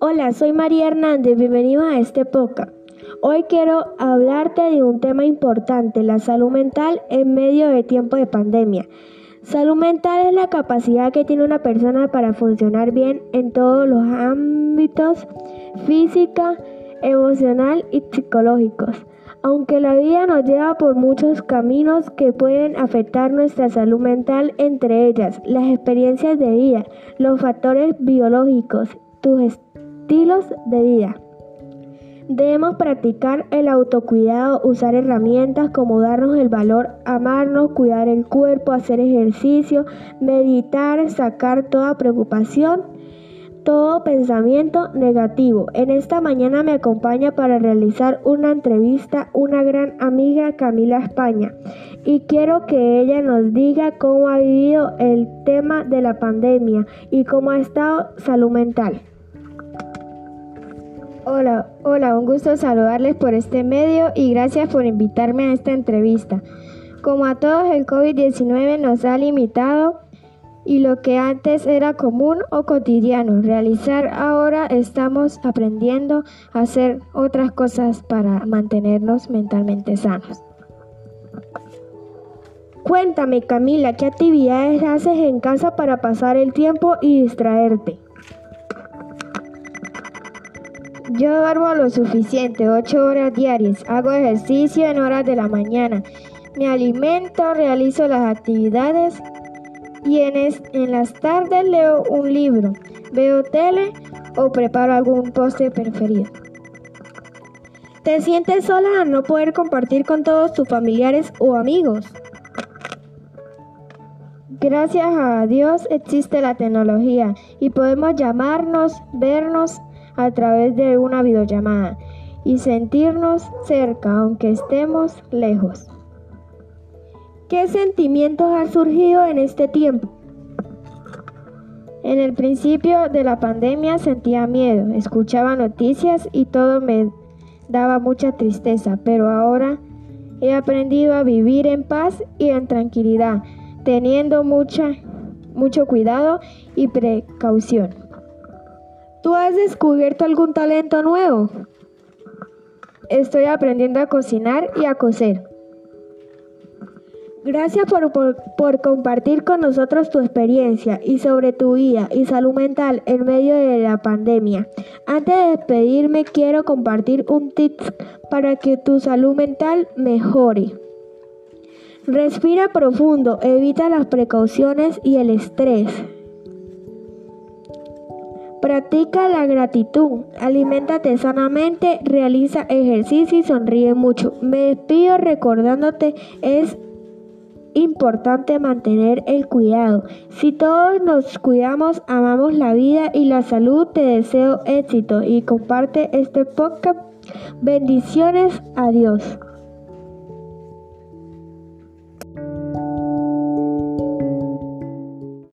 Hola, soy María Hernández, bienvenidos a este podcast. Hoy quiero hablarte de un tema importante, la salud mental en medio de tiempo de pandemia. Salud mental es la capacidad que tiene una persona para funcionar bien en todos los ámbitos física, emocional y psicológicos. Aunque la vida nos lleva por muchos caminos que pueden afectar nuestra salud mental, entre ellas las experiencias de vida, los factores biológicos, tus estilos de vida. Debemos practicar el autocuidado, usar herramientas como darnos el valor, amarnos, cuidar el cuerpo, hacer ejercicio, meditar, sacar toda preocupación, todo pensamiento negativo. En esta mañana me acompaña para realizar una entrevista una gran amiga Camila España y quiero que ella nos diga cómo ha vivido el tema de la pandemia y cómo ha estado salud mental. Hola, hola, un gusto saludarles por este medio y gracias por invitarme a esta entrevista. Como a todos, el COVID-19 nos ha limitado y lo que antes era común o cotidiano realizar, ahora estamos aprendiendo a hacer otras cosas para mantenernos mentalmente sanos. Cuéntame, Camila, ¿qué actividades haces en casa para pasar el tiempo y distraerte? Yo duermo lo suficiente, 8 horas diarias. Hago ejercicio en horas de la mañana. Me alimento, realizo las actividades y en, las tardes leo un libro, veo tele o preparo algún postre preferido. ¿Te sientes sola al no poder compartir con todos tus familiares o amigos? Gracias a Dios existe la tecnología y podemos llamarnos, vernos a través de una videollamada y sentirnos cerca aunque estemos lejos. ¿Qué sentimientos han surgido en este tiempo? En el principio de la pandemia sentía miedo, escuchaba noticias y todo me daba mucha tristeza, pero ahora he aprendido a vivir en paz y en tranquilidad, teniendo mucha, mucho cuidado y precaución. ¿Tú has descubierto algún talento nuevo? Estoy aprendiendo a cocinar y a coser. Gracias por, por, compartir con nosotros tu experiencia y sobre tu vida y salud mental en medio de la pandemia. Antes de despedirme quiero compartir un tip para que tu salud mental mejore. Respira profundo, evita las precauciones y el estrés. Practica la gratitud, aliméntate sanamente, realiza ejercicio y sonríe mucho. Me despido recordándote es importante mantener el cuidado. Si todos nos cuidamos, amamos la vida y la salud, te deseo éxito y comparte este podcast. Bendiciones, adiós.